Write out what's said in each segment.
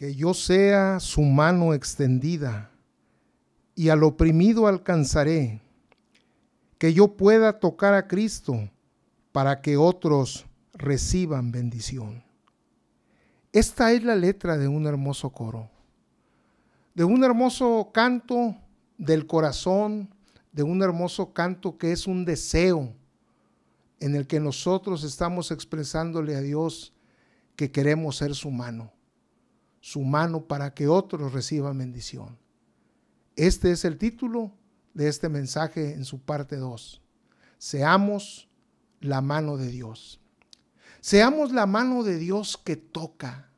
que yo sea su mano extendida y al oprimido alcanzaré, que yo pueda tocar a Cristo para que otros reciban bendición. Esta es la letra de un hermoso coro, de un hermoso canto del corazón, de un hermoso canto que es un deseo en el que nosotros estamos expresándole a Dios que queremos ser su mano su mano para que otros reciban bendición. Este es el título de este mensaje en su parte 2. Seamos la mano de Dios. Seamos la mano de Dios que toca,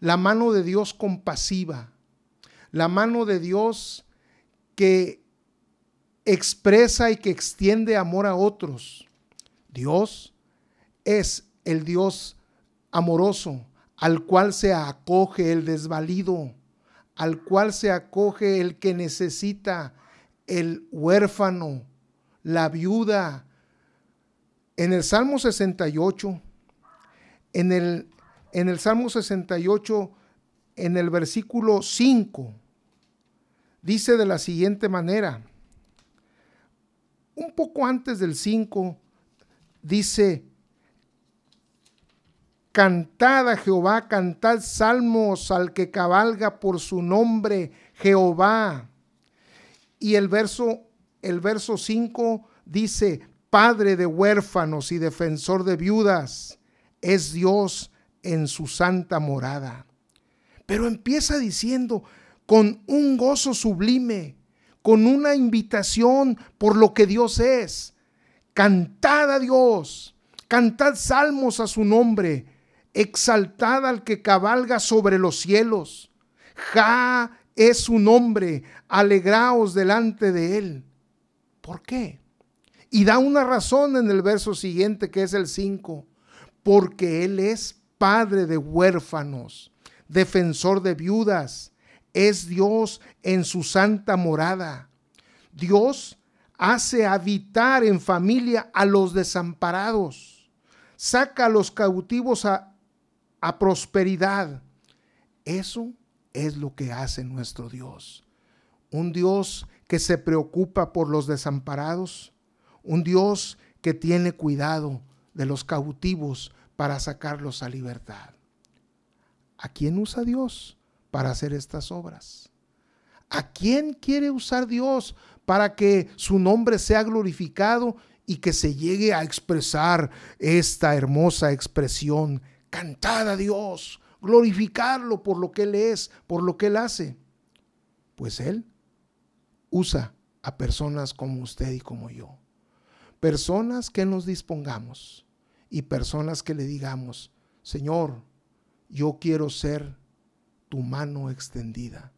la mano de Dios compasiva, la mano de Dios que expresa y que extiende amor a otros. Dios es el Dios amoroso, al cual se acoge el desvalido, al cual se acoge el que necesita, el huérfano, la viuda. En el Salmo 68, en el, en el Salmo 68, en el versículo 5, dice de la siguiente manera, un poco antes del 5, dice, Cantad a Jehová, cantad salmos al que cabalga por su nombre, Jehová. Y el verso el verso 5 dice, Padre de huérfanos y defensor de viudas, es Dios en su santa morada. Pero empieza diciendo, con un gozo sublime, con una invitación por lo que Dios es. Cantad a Dios, cantad salmos a su nombre, exaltad al que cabalga sobre los cielos. Ja es su nombre, alegraos delante de él. ¿Por qué? Y da una razón en el verso siguiente que es el 5, porque él es padre de huérfanos, defensor de viudas, es Dios en su santa morada. Dios hace habitar en familia a los desamparados, saca a los cautivos a, a prosperidad. Eso es lo que hace nuestro Dios. Un Dios que se preocupa por los desamparados. Un Dios que tiene cuidado de los cautivos para sacarlos a libertad. ¿A quién usa Dios para hacer estas obras? ¿A quién quiere usar Dios para que su nombre sea glorificado y que se llegue a expresar esta hermosa expresión Cantad a Dios, glorificarlo por lo que Él es, por lo que Él hace. Pues Él usa a personas como usted y como yo. Personas que nos dispongamos y personas que le digamos, Señor, yo quiero ser tu mano extendida,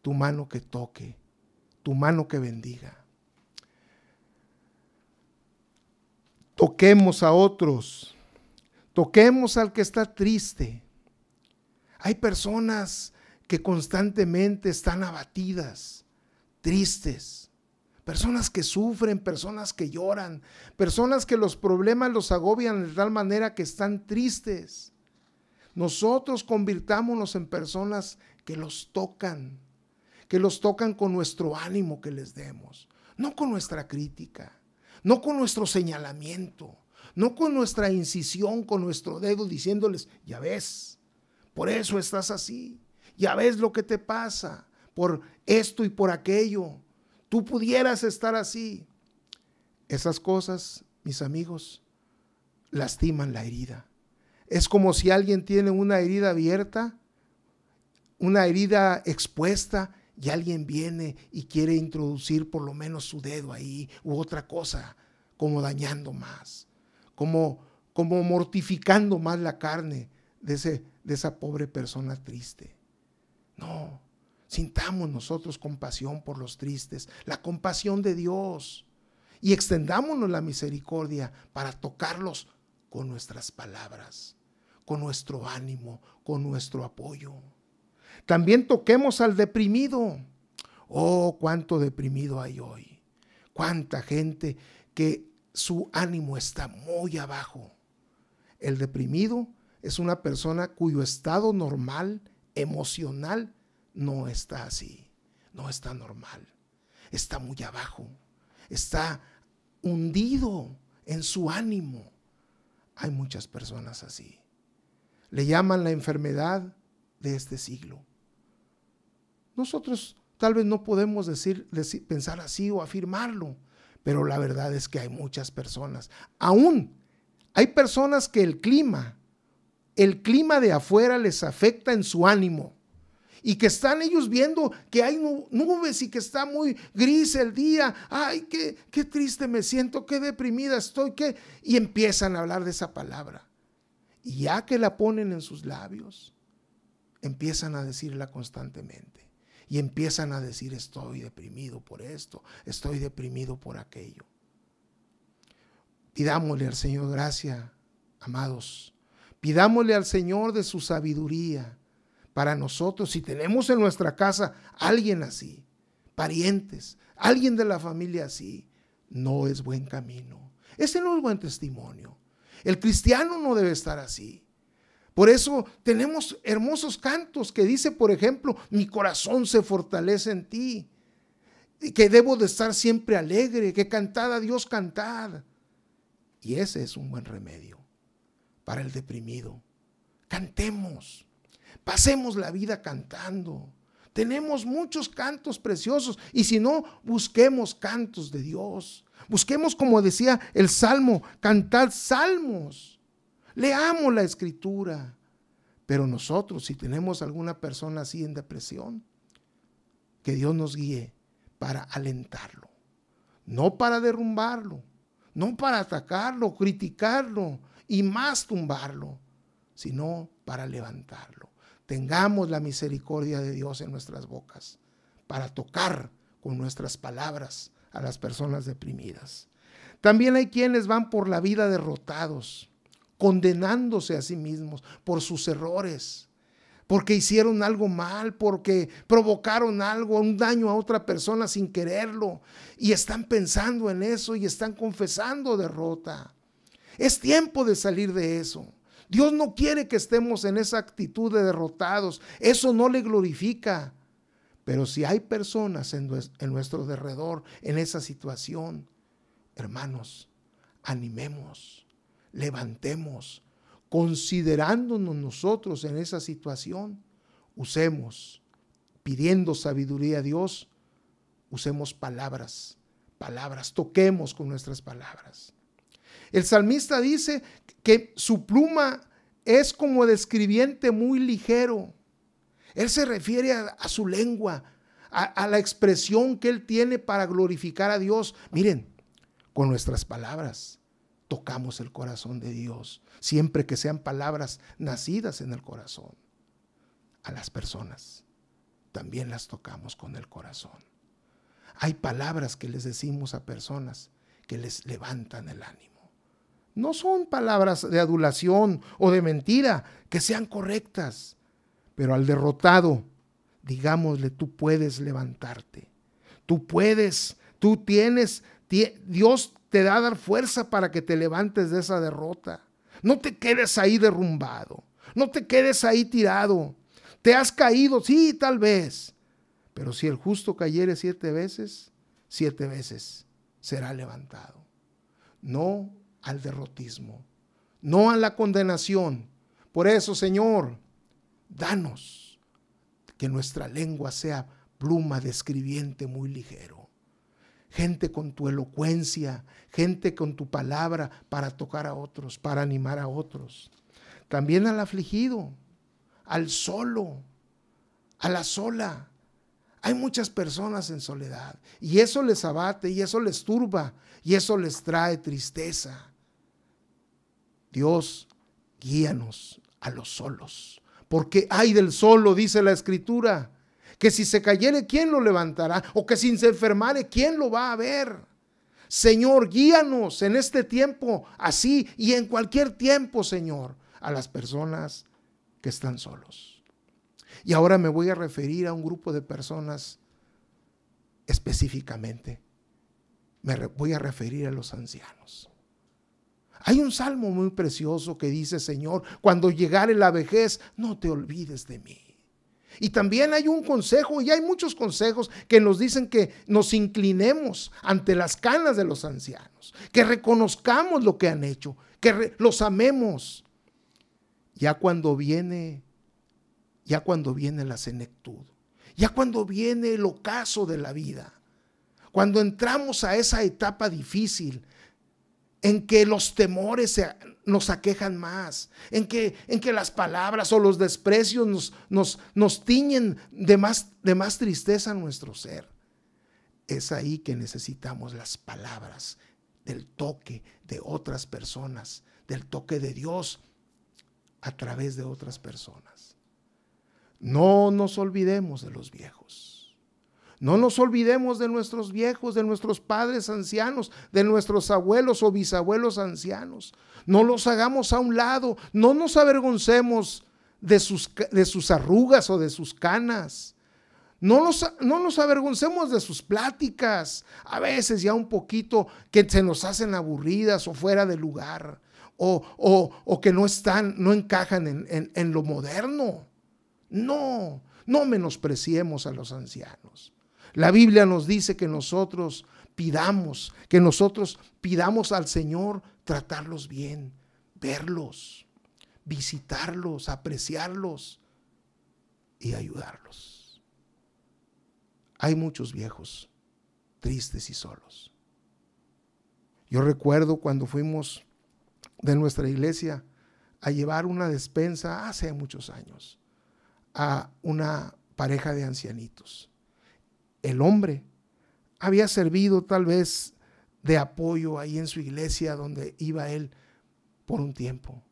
tu mano que toque, tu mano que bendiga. Toquemos a otros Toquemos al que está triste. Hay personas que constantemente están abatidas, tristes. Personas que sufren, personas que lloran, personas que los problemas los agobian de tal manera que están tristes. Nosotros convirtámonos en personas que los tocan, que los tocan con nuestro ánimo que les demos, no con nuestra crítica, no con nuestro señalamiento, no con nuestra incisión, con nuestro dedo diciéndoles, ya ves, por eso estás así, ya ves lo que te pasa, por esto y por aquello, tú pudieras estar así. Esas cosas, mis amigos, lastiman la herida. Es como si alguien tiene una herida abierta, una herida expuesta, y alguien viene y quiere introducir por lo menos su dedo ahí u otra cosa, como dañando más como, como mortificando más la carne de, ese, de esa pobre persona triste. No, sintamos nosotros compasión por los tristes, la compasión de Dios, y extendámonos la misericordia para tocarlos con nuestras palabras, con nuestro ánimo, con nuestro apoyo. También toquemos al deprimido. Oh, cuánto deprimido hay hoy. Cuánta gente que su ánimo está muy abajo. El deprimido es una persona cuyo estado normal emocional no está así, no está normal, está muy abajo, está hundido en su ánimo. Hay muchas personas así. Le llaman la enfermedad de este siglo. Nosotros tal vez no podemos decir, pensar así o afirmarlo, pero la verdad es que hay muchas personas. Aún hay personas que el clima, el clima de afuera les afecta en su ánimo y que están ellos viendo que hay nubes y que está muy gris el día. Ay, qué, qué triste me siento, qué deprimida estoy, qué... Y empiezan a hablar de esa palabra. Y ya que la ponen en sus labios, empiezan a decirla constantemente. Y empiezan a decir, estoy deprimido por esto, estoy deprimido por aquello. Pidámosle al Señor gracia, amados. Pidámosle al Señor de su sabiduría para nosotros, si tenemos en nuestra casa alguien así, parientes, alguien de la familia así, no es buen camino. Ese no es buen testimonio. El cristiano no debe estar así. Por eso tenemos hermosos cantos que dice, por ejemplo, mi corazón se fortalece en ti, que debo de estar siempre alegre, que cantad a Dios cantad. Y ese es un buen remedio para el deprimido. Cantemos. Pasemos la vida cantando. Tenemos muchos cantos preciosos y si no, busquemos cantos de Dios. Busquemos, como decía el Salmo, cantad salmos. Leamos la escritura. Pero nosotros, si tenemos alguna persona así en depresión, que Dios nos guíe para alentarlo, no para derrumbarlo, no para atacarlo, criticarlo y más tumbarlo, sino para levantarlo tengamos la misericordia de Dios en nuestras bocas para tocar con nuestras palabras a las personas deprimidas. También hay quienes van por la vida derrotados, condenándose a sí mismos por sus errores, porque hicieron algo mal, porque provocaron algo, un daño a otra persona sin quererlo, y están pensando en eso y están confesando derrota. Es tiempo de salir de eso. Dios no quiere que estemos en esa actitud de derrotados. Eso no le glorifica. Pero si hay personas en, nuestro derredor en esa situación, hermanos, animemos, levantemos, considerándonos nosotros en esa situación, usemos, pidiendo sabiduría a Dios, usemos palabras, palabras, toquemos con nuestras palabras. El salmista dice que su pluma es como de escribiente muy ligero. Él se refiere a, su lengua, a, a la expresión que él tiene para glorificar a Dios. Miren, con nuestras palabras tocamos el corazón de Dios, siempre que sean palabras nacidas en el corazón. A las personas también las tocamos con el corazón. Hay palabras que les decimos a personas que les levantan el ánimo. No son palabras de adulación o de mentira, que sean correctas. Pero al derrotado, digámosle, tú puedes levantarte. Tú puedes, tú tienes, Dios te da a dar fuerza para que te levantes de esa derrota. No te quedes ahí derrumbado. No te quedes ahí tirado. Te has caído, sí, tal vez. Pero si el justo cayere siete veces, siete veces será levantado. No al derrotismo, no a la condenación. Por eso, Señor, danos que nuestra lengua sea pluma de escribiente muy ligero. Gente con tu elocuencia, gente con tu palabra para tocar a otros, para animar a otros. También al afligido, al solo, a la sola. Hay muchas personas en soledad y eso les abate y eso les turba y eso les trae tristeza. Dios, guíanos a los solos. Porque hay del solo, dice la escritura, que si se cayere, ¿quién lo levantará? O que si se enfermare, ¿quién lo va a ver? Señor, guíanos en este tiempo así y en cualquier tiempo, Señor, a las personas que están solos. Y ahora me voy a referir a un grupo de personas específicamente. Me voy a referir a los ancianos. Hay un salmo muy precioso que dice, Señor, cuando llegare la vejez, no te olvides de mí. Y también hay un consejo, y hay muchos consejos que nos dicen que nos inclinemos ante las canas de los ancianos, que reconozcamos lo que han hecho, que los amemos. Ya cuando viene, ya cuando viene la senectud, ya cuando viene el ocaso de la vida, cuando entramos a esa etapa difícil en que los temores nos aquejan más, en que, en que las palabras o los desprecios nos, nos, nos tiñen de más, de más tristeza a nuestro ser. Es ahí que necesitamos las palabras del toque de otras personas, del toque de Dios a través de otras personas. No nos olvidemos de los viejos. No nos olvidemos de nuestros viejos, de nuestros padres ancianos, de nuestros abuelos o bisabuelos ancianos. No los hagamos a un lado, no nos avergoncemos de sus, de sus arrugas o de sus canas. No nos, no avergoncemos de sus pláticas, a veces ya un poquito que se nos hacen aburridas o fuera de lugar, o, o, que no están, no encajan en, en lo moderno. No, no menospreciemos a los ancianos. La Biblia nos dice que nosotros pidamos, que nosotros pidamos al Señor tratarlos bien, verlos, visitarlos, apreciarlos y ayudarlos. Hay muchos viejos tristes y solos. Yo recuerdo cuando fuimos de nuestra iglesia a llevar una despensa hace muchos años a una pareja de ancianitos el hombre había servido tal vez de apoyo ahí en su iglesia donde iba él por un tiempo.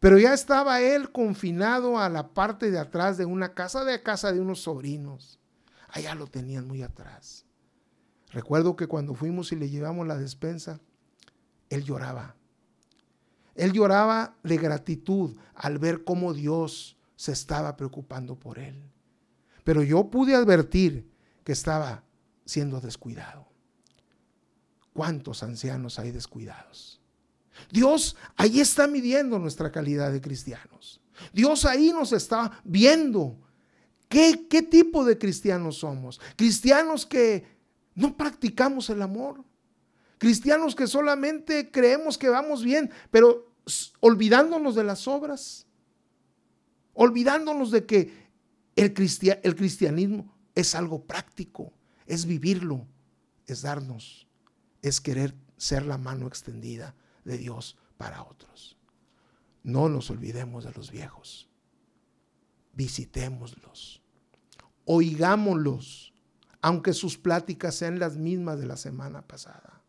Pero ya estaba él confinado a la parte de atrás de una casa, de casa de unos sobrinos. Allá lo tenían muy atrás. Recuerdo que cuando fuimos y le llevamos la despensa, él lloraba. Él lloraba de gratitud al ver cómo Dios se estaba preocupando por él. Pero yo pude advertir que estaba siendo descuidado. ¿Cuántos ancianos hay descuidados? Dios ahí está midiendo nuestra calidad de cristianos. Dios ahí nos está viendo qué, qué tipo de cristianos somos. Cristianos que no practicamos el amor. Cristianos que solamente creemos que vamos bien, pero olvidándonos de las obras. Olvidándonos de que el, el cristianismo es algo práctico, es vivirlo, es darnos, es querer ser la mano extendida de Dios para otros. No nos olvidemos de los viejos, visitémoslos, oigámoslos, aunque sus pláticas sean las mismas de la semana pasada,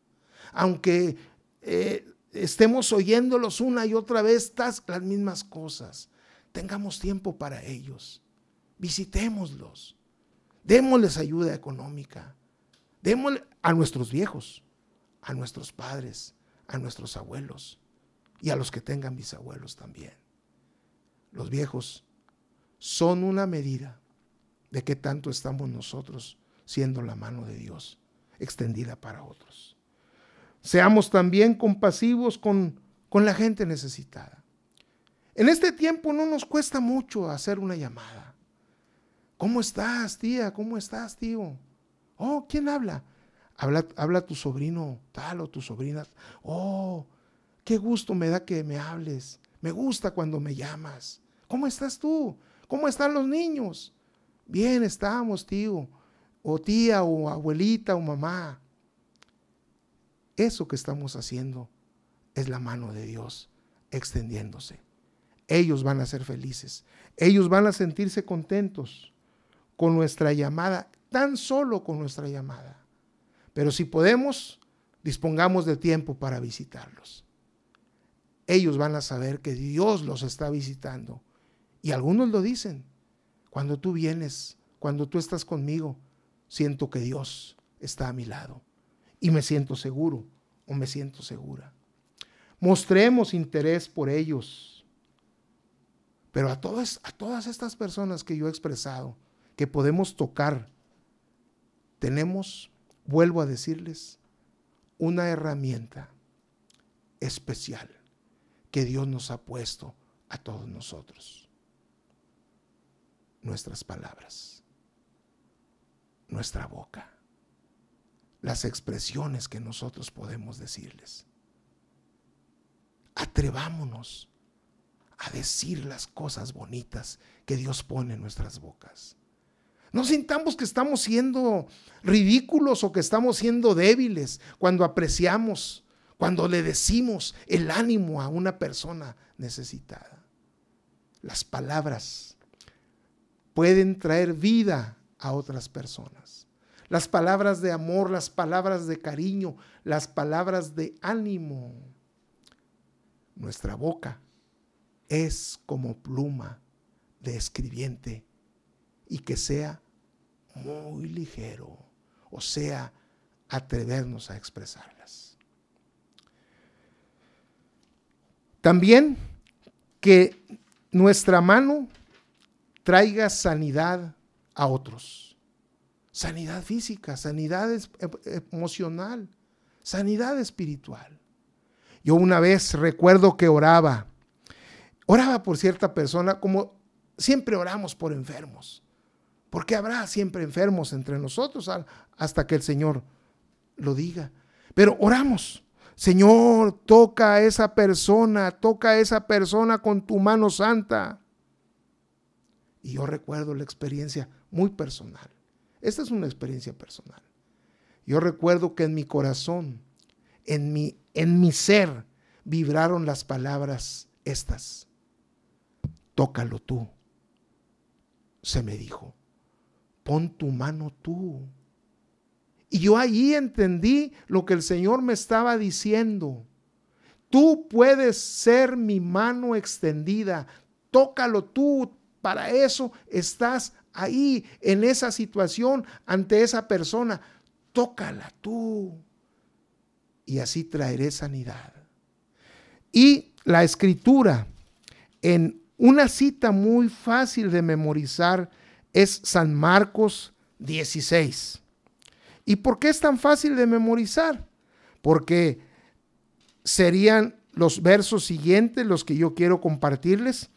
aunque eh, estemos oyéndolos una y otra vez las mismas cosas, tengamos tiempo para ellos, visitémoslos Démosles ayuda económica. Démosle a nuestros viejos, a nuestros padres, a nuestros abuelos y a los que tengan bisabuelos también. Los viejos son una medida de qué tanto estamos nosotros siendo la mano de Dios extendida para otros. Seamos también compasivos con, con la gente necesitada. En este tiempo no nos cuesta mucho hacer una llamada. ¿Cómo estás, tía? ¿Cómo estás, tío? Oh, ¿quién habla? Habla, habla tu sobrino tal o tu sobrina. Oh, qué gusto me da que me hables. Me gusta cuando me llamas. ¿Cómo estás tú? ¿Cómo están los niños? Bien estamos, tío. O tía, o abuelita, o mamá. Eso que estamos haciendo es la mano de Dios extendiéndose. Ellos van a ser felices. Ellos van a sentirse contentos con nuestra llamada, tan solo con nuestra llamada. Pero si podemos, dispongamos de tiempo para visitarlos. Ellos van a saber que Dios los está visitando. Y algunos lo dicen. Cuando tú vienes, cuando tú estás conmigo, siento que Dios está a mi lado. Y me siento seguro o me siento segura. Mostremos interés por ellos. Pero a todas, a todas estas personas que yo he expresado, que podemos tocar, tenemos, vuelvo a decirles, una herramienta especial que Dios nos ha puesto a todos nosotros. nuestras palabras, nuestra boca, las expresiones que nosotros podemos decirles. Atrevámonos a decir las cosas bonitas que Dios pone en nuestras bocas. No sintamos que estamos siendo ridículos o que estamos siendo débiles cuando apreciamos, cuando le decimos el ánimo a una persona necesitada. Las palabras pueden traer vida a otras personas. Las palabras de amor, las palabras de cariño, las palabras de ánimo. Nuestra boca es como pluma de escribiente y que sea muy ligero, o sea, atrevernos a expresarlas. También que nuestra mano traiga sanidad a otros. Sanidad física, sanidad emocional, sanidad espiritual. Yo una vez recuerdo que oraba, oraba por cierta persona como siempre oramos por enfermos. Porque habrá siempre enfermos entre nosotros hasta que el Señor lo diga. Pero oramos. Señor, toca a esa persona, toca a esa persona con tu mano santa. Y yo recuerdo la experiencia muy personal. Esta es una experiencia personal. Yo recuerdo que en mi corazón, en mi, en mi ser, vibraron las palabras estas. Tócalo tú, se me dijo pon tu mano tú. Y yo ahí entendí lo que el Señor me estaba diciendo. Tú puedes ser mi mano extendida. Tócalo tú. Para eso estás ahí, en esa situación, ante esa persona. Tócala tú. Y así traeré sanidad. Y la escritura, en una cita muy fácil de memorizar, es San Marcos 16. ¿Y por qué es tan fácil de memorizar? Porque serían los versos siguientes los que yo quiero compartirles.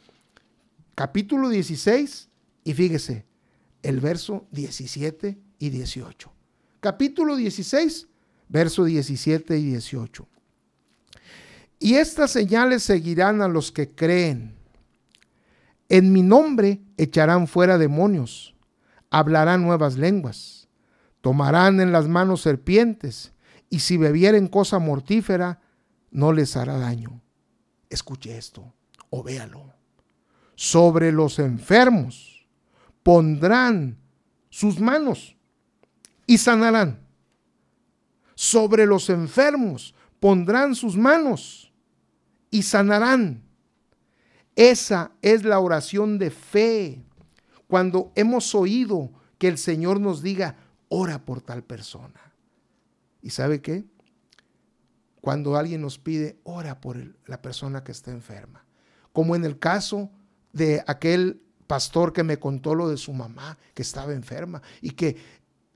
Capítulo 16 y fíjese, el verso 17 y 18. Capítulo 16, verso 17 y 18. Y estas señales seguirán a los que creen. En mi nombre echarán fuera demonios, hablarán nuevas lenguas, tomarán en las manos serpientes, y si bebieren cosa mortífera, no les hará daño. Escuche esto o véalo. Sobre los enfermos pondrán sus manos y sanarán. Sobre los enfermos pondrán sus manos y sanarán. Esa es la oración de fe. Cuando hemos oído que el Señor nos diga, ora por tal persona. ¿Y sabe qué? Cuando alguien nos pide, ora por la persona que está enferma. Como en el caso de aquel pastor que me contó lo de su mamá que estaba enferma y que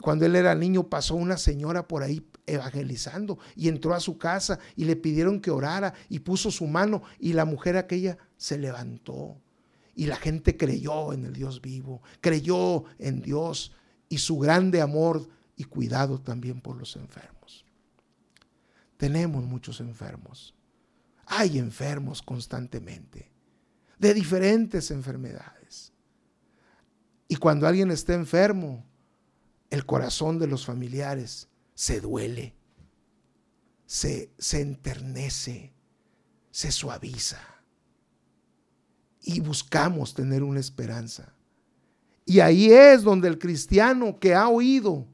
cuando él era niño pasó una señora por ahí evangelizando y entró a su casa y le pidieron que orara y puso su mano y la mujer aquella se levantó y la gente creyó en el Dios vivo, creyó en Dios y su grande amor y cuidado también por los enfermos. Tenemos muchos enfermos. Hay enfermos constantemente, de diferentes enfermedades. Y cuando alguien está enfermo, el corazón de los familiares se duele, se, se enternece, se suaviza. Y buscamos tener una esperanza. Y ahí es donde el cristiano que ha oído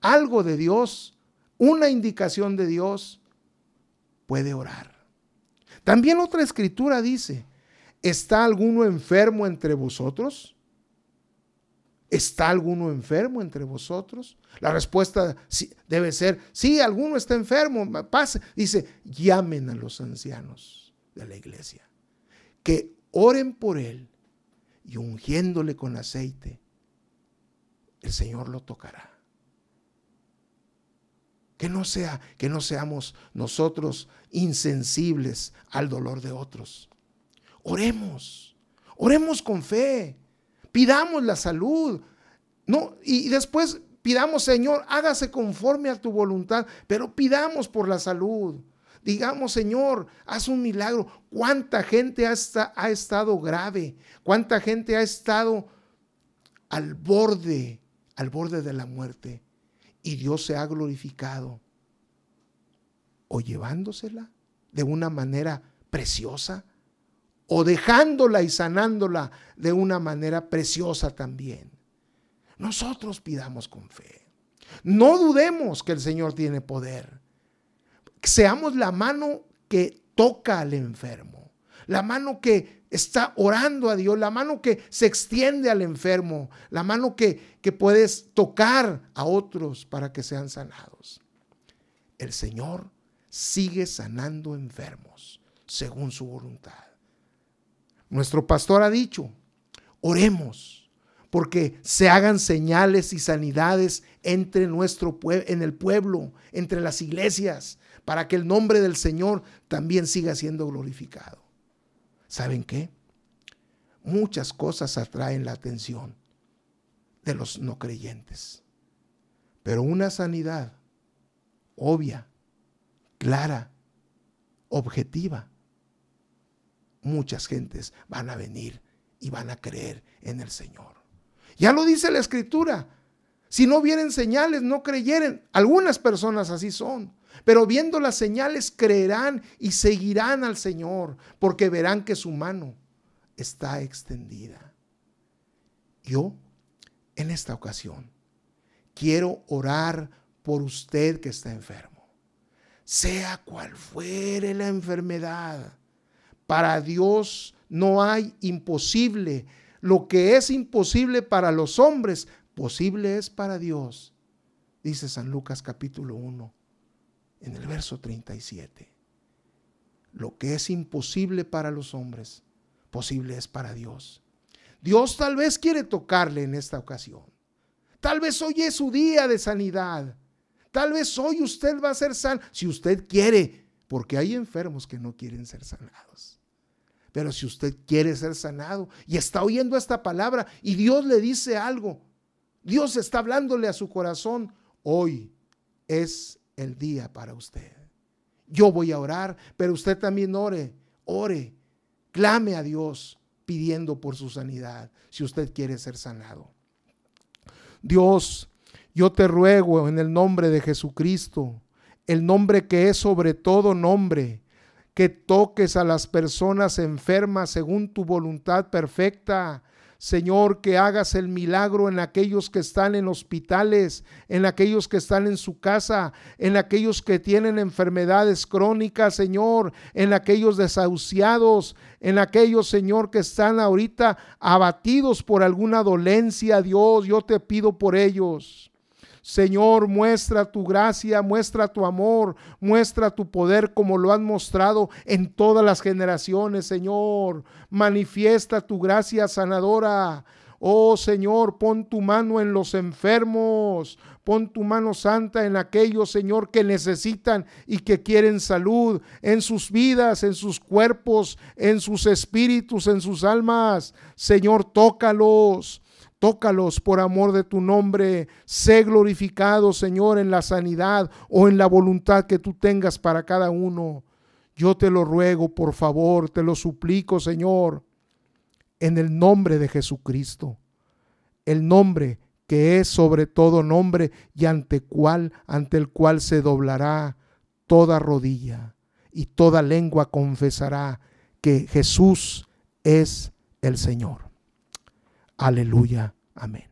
algo de Dios, una indicación de Dios, puede orar. También otra escritura dice, ¿está alguno enfermo entre vosotros? ¿Está alguno enfermo entre vosotros? La respuesta debe ser, sí, alguno está enfermo, pase. Dice, llamen a los ancianos de la iglesia, que oren por él y ungiéndole con aceite, el Señor lo tocará. Que no sea, que no seamos nosotros insensibles al dolor de otros. Oremos, oremos con fe Pidamos la salud. No, y después pidamos, Señor, hágase conforme a tu voluntad, pero pidamos por la salud. Digamos, Señor, haz un milagro. ¿Cuánta gente ha, ha estado grave? ¿Cuánta gente ha estado al borde, al borde de la muerte? Y Dios se ha glorificado. O llevándosela de una manera preciosa, o dejándola y sanándola de una manera preciosa también. Nosotros pidamos con fe. No dudemos que el Señor tiene poder. Seamos la mano que toca al enfermo, la mano que está orando a Dios, la mano que se extiende al enfermo, la mano que, que puedes tocar a otros para que sean sanados. El Señor sigue sanando enfermos según su voluntad. Nuestro pastor ha dicho, oremos porque se hagan señales y sanidades entre nuestro en el pueblo, entre las iglesias, para que el nombre del Señor también siga siendo glorificado. ¿Saben qué? Muchas cosas atraen la atención de los no creyentes. Pero una sanidad obvia, clara, objetiva, muchas gentes van a venir y van a creer en el Señor. Ya lo dice la escritura. Si no vienen señales, no creyeren. Algunas personas así son. Pero viendo las señales creerán y seguirán al Señor, porque verán que su mano está extendida. Yo, en esta ocasión, quiero orar por usted que está enfermo. Sea cual fuere la enfermedad, para Dios no hay imposible. Lo que es imposible para los hombres, posible es para Dios. Dice San Lucas capítulo 1, en el verso 37. Lo que es imposible para los hombres, posible es para Dios. Dios tal vez quiere tocarle en esta ocasión. Tal vez hoy es su día de sanidad. Tal vez hoy usted va a ser sano, si usted quiere, porque hay enfermos que no quieren ser sanados. Pero si usted quiere ser sanado y está oyendo esta palabra y Dios le dice algo, Dios está hablándole a su corazón, hoy es el día para usted. Yo voy a orar, pero usted también ore, ore, clame a Dios pidiendo por su sanidad, si usted quiere ser sanado. Dios, yo te ruego en el nombre de Jesucristo, el nombre que es sobre todo nombre, que toques a las personas enfermas según tu voluntad perfecta. Señor, que hagas el milagro en aquellos que están en hospitales, en aquellos que están en su casa, en aquellos que tienen enfermedades crónicas, Señor, en aquellos desahuciados, en aquellos, Señor, que están ahorita abatidos por alguna dolencia, Dios, yo te pido por ellos. Señor, muestra tu gracia, muestra tu amor, muestra tu poder como lo has mostrado en todas las generaciones, Señor. Manifiesta tu gracia sanadora. Oh Señor, pon tu mano en los enfermos, pon tu mano santa en aquellos, Señor, que necesitan y que quieren salud en sus vidas, en sus cuerpos, en sus espíritus, en sus almas. Señor, tócalos. Tócalos por amor de tu nombre. Sé glorificado, Señor, en la sanidad o en la voluntad que tú tengas para cada uno. Yo te lo ruego, por favor, te lo suplico, Señor, en el nombre de Jesucristo. El nombre que es sobre todo nombre y ante cual ante el cual se doblará toda rodilla y toda lengua confesará que Jesús es el Señor. Aleluya. Amén.